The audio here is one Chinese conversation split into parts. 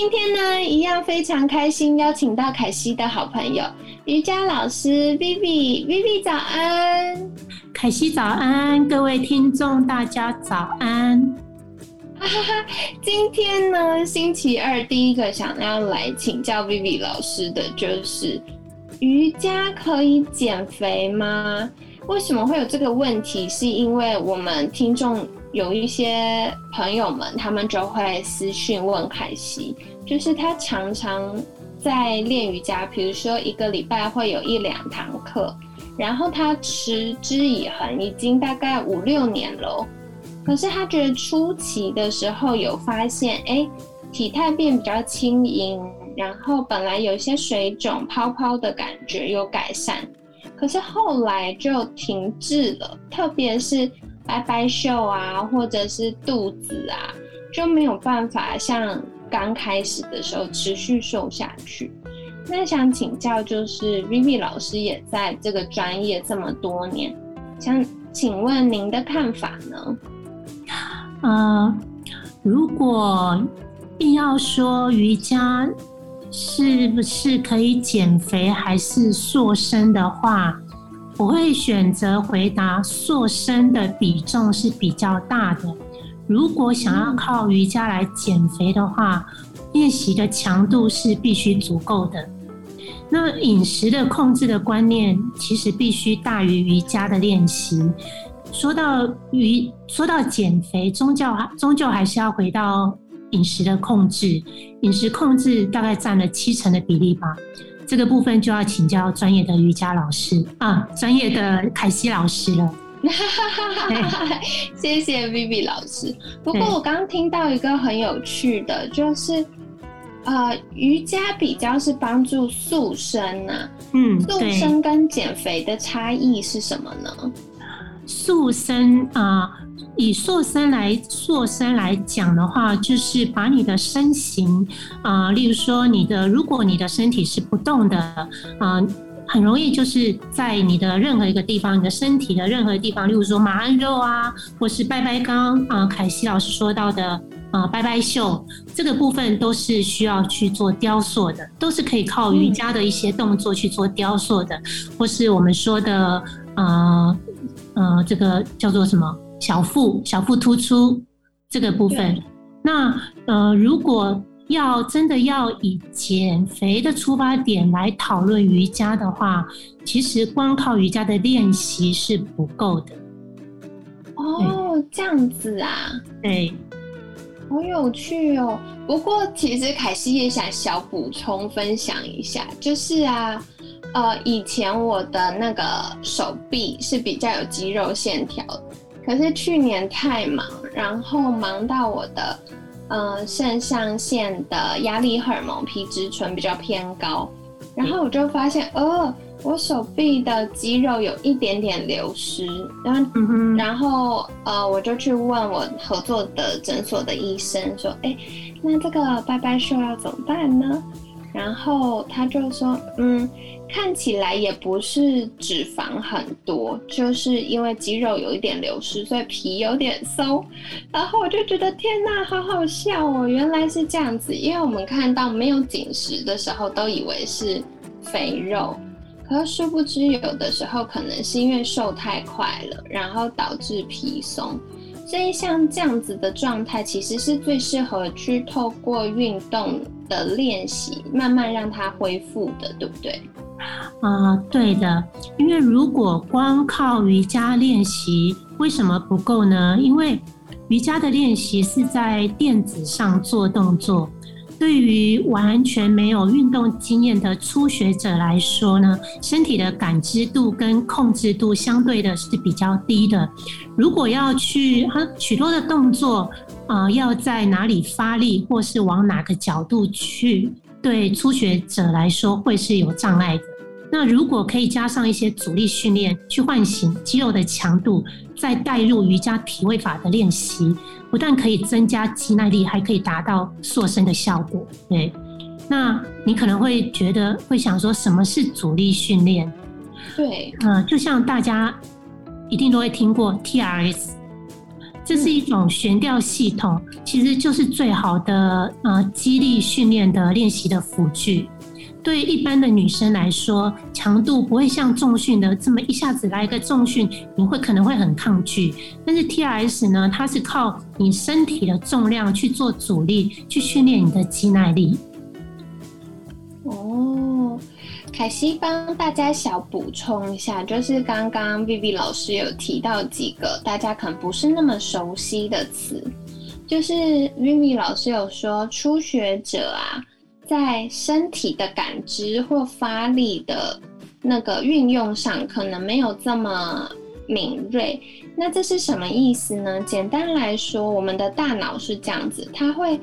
今天呢，一样非常开心，邀请到凯西的好朋友瑜伽老师 Vivi，Vivi 早安，凯西早安，各位听众大家早安。哈哈，今天呢，星期二第一个想要来请教 Vivi 老师的就是，瑜伽可以减肥吗？为什么会有这个问题？是因为我们听众。有一些朋友们，他们就会私讯问凯西，就是他常常在练瑜伽，比如说一个礼拜会有一两堂课，然后他持之以恒，已经大概五六年了。可是他觉得初期的时候有发现，哎，体态变比较轻盈，然后本来有些水肿、泡泡的感觉有改善，可是后来就停滞了，特别是。白白袖啊，或者是肚子啊，就没有办法像刚开始的时候持续瘦下去。那想请教，就是 Vivi 老师也在这个专业这么多年，想请问您的看法呢？嗯，如果硬要说瑜伽是不是可以减肥还是塑身的话？我会选择回答塑身的比重是比较大的。如果想要靠瑜伽来减肥的话，练习的强度是必须足够的。那饮食的控制的观念其实必须大于瑜伽的练习。说到瑜，说到减肥，终究终究还是要回到饮食的控制。饮食控制大概占了七成的比例吧。这个部分就要请教专业的瑜伽老师啊，专业的凯西老师了。谢谢 Vivi 老师。不过我刚刚听到一个很有趣的，就是呃，瑜伽比较是帮助塑身呐。嗯，塑身跟减肥的差异是什么呢？塑身啊。以塑身来塑身来讲的话，就是把你的身形啊，例如说你的，如果你的身体是不动的啊，很容易就是在你的任何一个地方，你的身体的任何地方，例如说马鞍肉啊，或是拜拜刚啊，凯西老师说到的啊，拜拜袖这个部分都是需要去做雕塑的，都是可以靠瑜伽的一些动作去做雕塑的，或是我们说的啊呃，这个叫做什么？小腹小腹突出这个部分，那呃，如果要真的要以减肥的出发点来讨论瑜伽的话，其实光靠瑜伽的练习是不够的。哦，这样子啊，对，好有趣哦。不过其实凯西也想小补充分享一下，就是啊，呃，以前我的那个手臂是比较有肌肉线条。可是去年太忙，然后忙到我的，呃，肾上腺的压力荷尔蒙皮质醇比较偏高，然后我就发现，哦，我手臂的肌肉有一点点流失，然后，然后，呃，我就去问我合作的诊所的医生说，哎，那这个拜拜袖要怎么办呢？然后他就说，嗯。看起来也不是脂肪很多，就是因为肌肉有一点流失，所以皮有点松。然后我就觉得天哪，好好笑哦！原来是这样子，因为我们看到没有紧实的时候，都以为是肥肉，可殊不知有的时候可能是因为瘦太快了，然后导致皮松。所以像这样子的状态，其实是最适合去透过运动的练习，慢慢让它恢复的，对不对？啊，对的。因为如果光靠瑜伽练习，为什么不够呢？因为瑜伽的练习是在垫子上做动作。对于完全没有运动经验的初学者来说呢，身体的感知度跟控制度相对的是比较低的。如果要去很许多的动作啊，要在哪里发力，或是往哪个角度去对初学者来说会是有障碍的。那如果可以加上一些阻力训练，去唤醒肌肉的强度，再带入瑜伽体位法的练习，不但可以增加肌耐力，还可以达到塑身的效果。对，那你可能会觉得会想说，什么是阻力训练？对，呃，就像大家一定都会听过 TRS，这是一种悬吊系统，其实就是最好的呃肌力训练的练习的辅具。对一般的女生来说，强度不会像重训的这么一下子来一个重训，你会可能会很抗拒。但是 T R S 呢，它是靠你身体的重量去做阻力，去训练你的肌耐力。哦，凯西帮大家小补充一下，就是刚刚 Vivi 老师有提到几个大家可能不是那么熟悉的词，就是 Vivi 老师有说初学者啊。在身体的感知或发力的那个运用上，可能没有这么敏锐。那这是什么意思呢？简单来说，我们的大脑是这样子，它会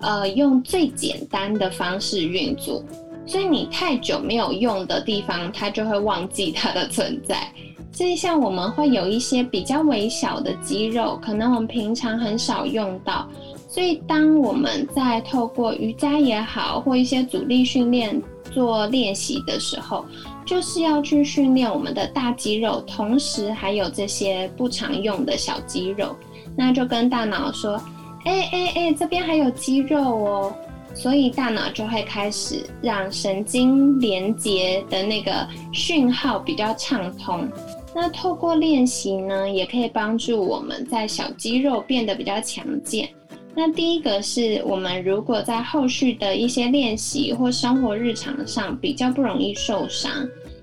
呃用最简单的方式运作，所以你太久没有用的地方，它就会忘记它的存在。所以像我们会有一些比较微小的肌肉，可能我们平常很少用到。所以，当我们在透过瑜伽也好，或一些阻力训练做练习的时候，就是要去训练我们的大肌肉，同时还有这些不常用的小肌肉。那就跟大脑说：“哎哎哎，这边还有肌肉哦。”所以大脑就会开始让神经连接的那个讯号比较畅通。那透过练习呢，也可以帮助我们在小肌肉变得比较强健。那第一个是我们如果在后续的一些练习或生活日常上比较不容易受伤，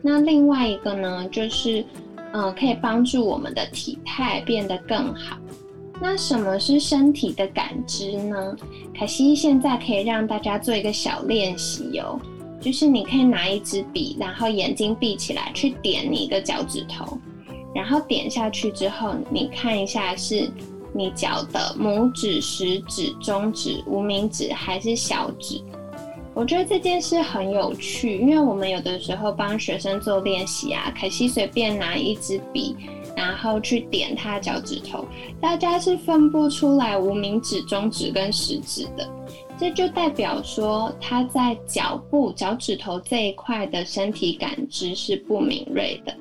那另外一个呢，就是嗯，可以帮助我们的体态变得更好。那什么是身体的感知呢？凯西现在可以让大家做一个小练习哦，就是你可以拿一支笔，然后眼睛闭起来，去点你一个脚趾头，然后点下去之后，你看一下是。你脚的拇指、食指、中指、无名指还是小指？我觉得这件事很有趣，因为我们有的时候帮学生做练习啊，凯西随便拿一支笔，然后去点他脚趾头，大家是分不出来无名指、中指跟食指的，这就代表说他在脚部、脚趾头这一块的身体感知是不敏锐的。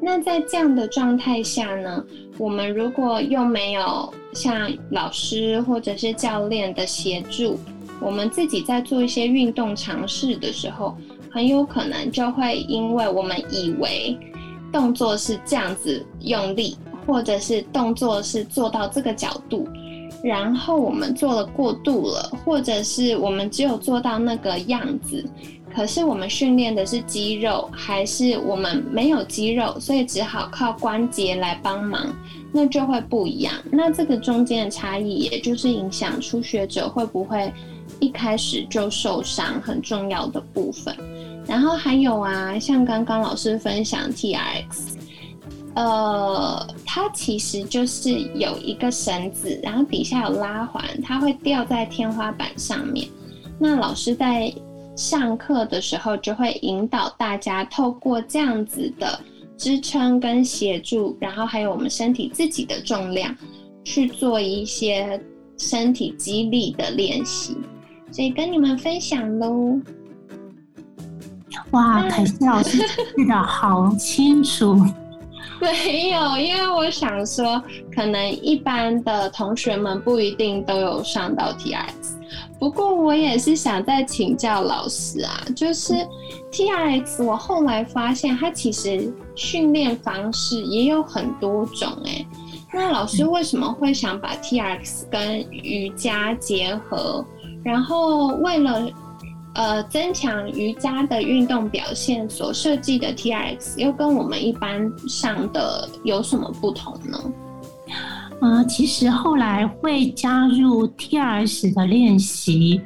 那在这样的状态下呢，我们如果又没有像老师或者是教练的协助，我们自己在做一些运动尝试的时候，很有可能就会因为我们以为动作是这样子用力，或者是动作是做到这个角度，然后我们做了过度了，或者是我们只有做到那个样子。可是我们训练的是肌肉，还是我们没有肌肉，所以只好靠关节来帮忙，那就会不一样。那这个中间的差异，也就是影响初学者会不会一开始就受伤很重要的部分。然后还有啊，像刚刚老师分享 T R X，呃，它其实就是有一个绳子，然后底下有拉环，它会吊在天花板上面。那老师在上课的时候就会引导大家透过这样子的支撑跟协助，然后还有我们身体自己的重量去做一些身体肌力的练习，所以跟你们分享喽。哇，凯西老师 记得好清楚。没有，因为我想说，可能一般的同学们不一定都有上到 TRX。不过我也是想再请教老师啊，就是 T R X，我后来发现它其实训练方式也有很多种哎。那老师为什么会想把 T R X 跟瑜伽结合？然后为了呃增强瑜伽的运动表现所设计的 T R X，又跟我们一般上的有什么不同呢？呃，其实后来会加入 TRS 的练习，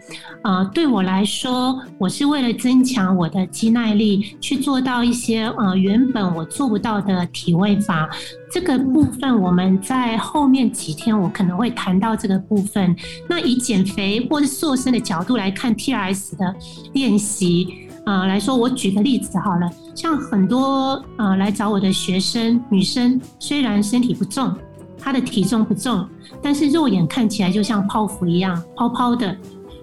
呃，对我来说，我是为了增强我的肌耐力，去做到一些呃原本我做不到的体位法。这个部分我们在后面几天我可能会谈到这个部分。那以减肥或是瘦身的角度来看 TRS 的练习，呃来说，我举个例子好了，像很多呃来找我的学生女生，虽然身体不重。他的体重不重，但是肉眼看起来就像泡芙一样泡泡的，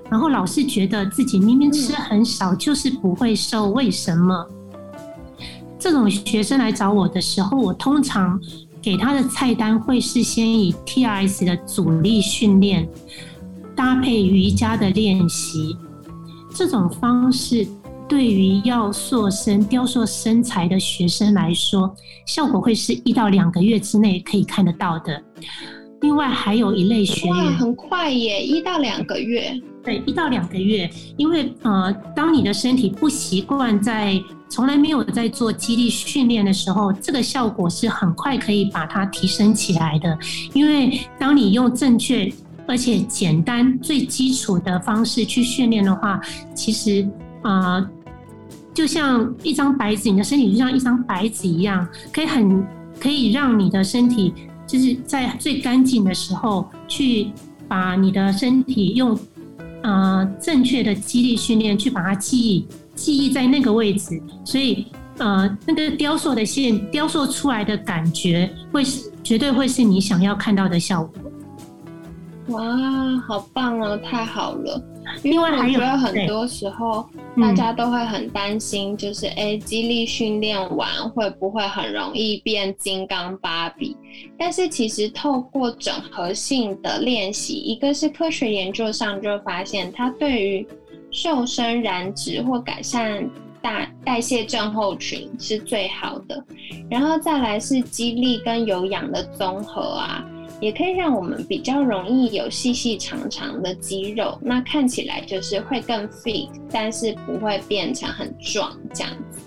然后老是觉得自己明明吃很少，就是不会瘦，为什么？这种学生来找我的时候，我通常给他的菜单会是先以 TRS 的阻力训练搭配瑜伽的练习，这种方式。对于要塑身、雕塑身材的学生来说，效果会是一到两个月之内可以看得到的。另外，还有一类学员，很快耶，一到两个月。对，一到两个月，因为呃，当你的身体不习惯在从来没有在做肌力训练的时候，这个效果是很快可以把它提升起来的。因为当你用正确而且简单、最基础的方式去训练的话，其实啊。就像一张白纸，你的身体就像一张白纸一样，可以很可以让你的身体就是在最干净的时候去把你的身体用呃正确的肌力训练去把它记忆记忆在那个位置，所以呃那个雕塑的线雕塑出来的感觉会是绝对会是你想要看到的效果。哇，好棒哦，太好了！因为我觉得很多时候大家都会很担心，就是哎，肌力训练完会不会很容易变金刚芭比？但是其实透过整合性的练习，一个是科学研究上就发现，它对于瘦身、燃脂或改善代代谢症候群是最好的，然后再来是肌力跟有氧的综合啊。也可以让我们比较容易有细细长长的肌肉，那看起来就是会更 fit，但是不会变成很壮这样子。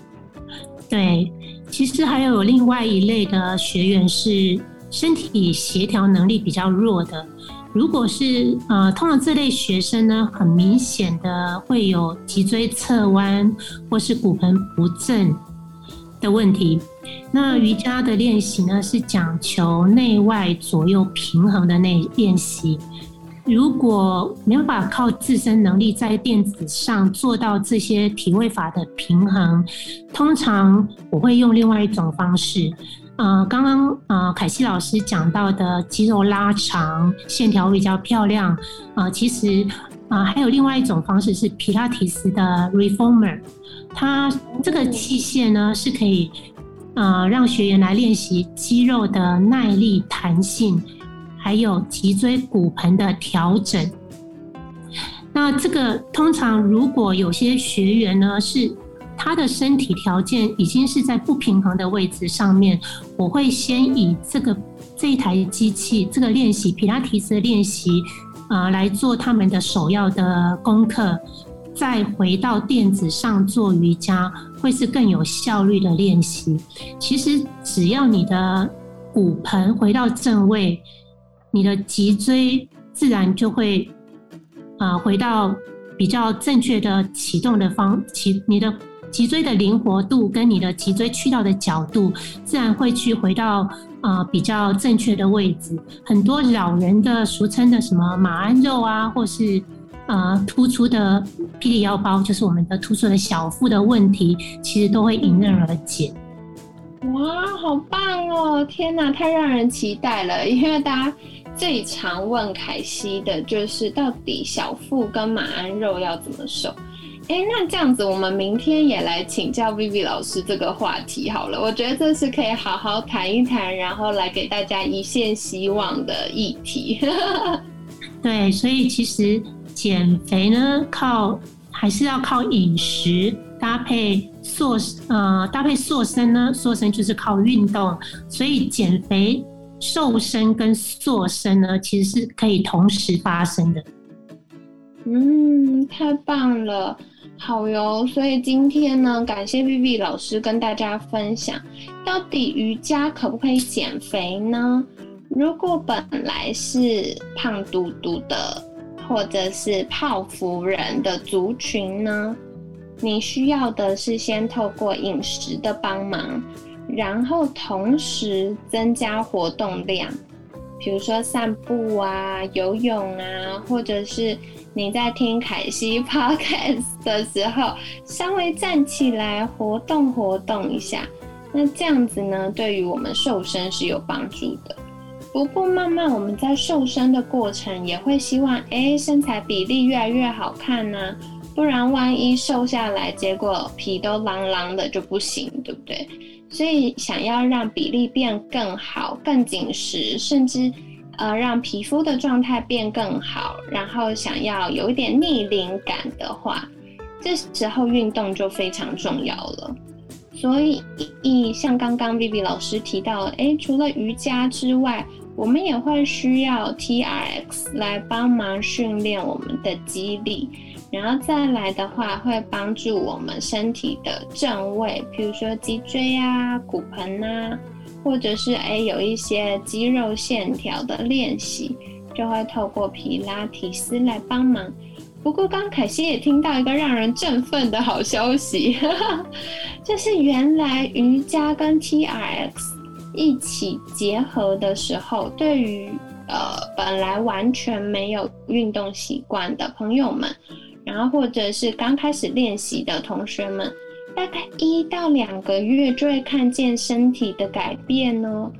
对，其实还有另外一类的学员是身体协调能力比较弱的，如果是呃，通常这类学生呢，很明显的会有脊椎侧弯或是骨盆不正的问题。那瑜伽的练习呢，是讲求内外左右平衡的那练习。如果没有办法靠自身能力在垫子上做到这些体位法的平衡，通常我会用另外一种方式。呃，刚刚呃凯西老师讲到的肌肉拉长、线条比较漂亮，啊，其实啊还有另外一种方式是皮拉提斯的 reformer，它这个器械呢是可以。呃，让学员来练习肌肉的耐力、弹性，还有脊椎骨盆的调整。那这个通常如果有些学员呢，是他的身体条件已经是在不平衡的位置上面，我会先以这个这一台机器，这个练习皮拉提斯的练习，呃，来做他们的首要的功课。再回到垫子上做瑜伽，会是更有效率的练习。其实只要你的骨盆回到正位，你的脊椎自然就会啊回到比较正确的启动的方其，你的脊椎的灵活度跟你的脊椎去到的角度，自然会去回到啊比较正确的位置。很多老人的俗称的什么马鞍肉啊，或是。呃，突出的霹雳腰包就是我们的突出的小腹的问题，其实都会迎刃而解。哇，好棒哦！天哪，太让人期待了！因为大家最常问凯西的就是，到底小腹跟马鞍肉要怎么瘦？哎，那这样子，我们明天也来请教 Vivi 老师这个话题好了。我觉得这是可以好好谈一谈，然后来给大家一线希望的议题。对，所以其实。减肥呢，靠还是要靠饮食搭配塑呃搭配塑身呢？塑身就是靠运动，所以减肥、瘦身跟塑身呢，其实是可以同时发生的。嗯，太棒了，好哟！所以今天呢，感谢 Vivi 老师跟大家分享，到底瑜伽可不可以减肥呢？如果本来是胖嘟嘟的，或者是泡芙人的族群呢，你需要的是先透过饮食的帮忙，然后同时增加活动量，比如说散步啊、游泳啊，或者是你在听凯西 podcast 的时候，稍微站起来活动活动一下。那这样子呢，对于我们瘦身是有帮助的。不过，慢慢我们在瘦身的过程，也会希望，哎，身材比例越来越好看呢。不然，万一瘦下来，结果皮都啷啷的就不行，对不对？所以，想要让比例变更好、更紧实，甚至呃让皮肤的状态变更好，然后想要有一点逆龄感的话，这时候运动就非常重要了。所以，像刚刚 Vivi 老师提到，哎，除了瑜伽之外，我们也会需要 TRX 来帮忙训练我们的肌力，然后再来的话会帮助我们身体的正位，比如说脊椎啊、骨盆啊，或者是哎有一些肌肉线条的练习，就会透过皮拉提斯来帮忙。不过刚凯西也听到一个让人振奋的好消息，就是原来瑜伽跟 TRX。一起结合的时候，对于呃本来完全没有运动习惯的朋友们，然后或者是刚开始练习的同学们，大概一到两个月就会看见身体的改变哦。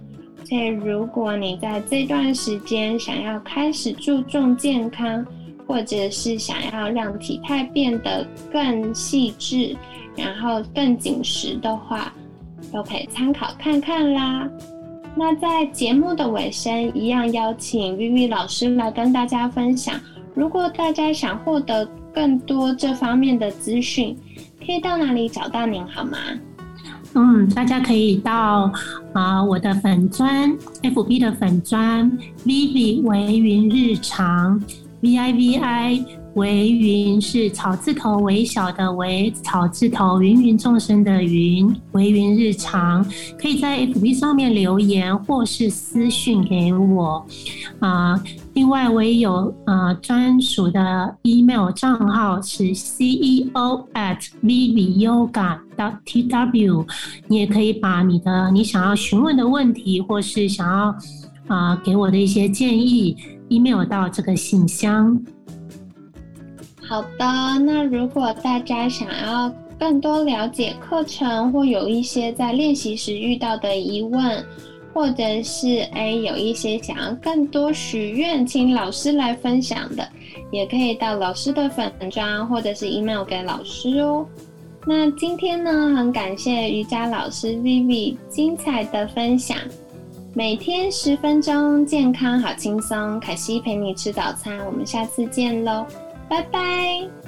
所以如果你在这段时间想要开始注重健康，或者是想要让体态变得更细致，然后更紧实的话，都可以参考看看啦。那在节目的尾声，一样邀请 Vivi 老师来跟大家分享。如果大家想获得更多这方面的资讯，可以到哪里找到您好吗？嗯，大家可以到啊我的粉砖 FB 的粉砖 Vivi 为云日常 V I V I。为云是草字头微小的为草字头芸芸众生的云，为云日常可以在 FB 上面留言或是私讯给我啊。另外，我也有啊专属的 email 账号是 ceo at viviyoga dot tw，你也可以把你的你想要询问的问题或是想要啊给我的一些建议 email 到这个信箱。好的，那如果大家想要更多了解课程，或有一些在练习时遇到的疑问，或者是哎有一些想要更多许愿，请老师来分享的，也可以到老师的粉专或者是 email 给老师哦。那今天呢，很感谢瑜伽老师 Vivi 精彩的分享，每天十分钟，健康好轻松，凯西陪你吃早餐，我们下次见喽。拜拜。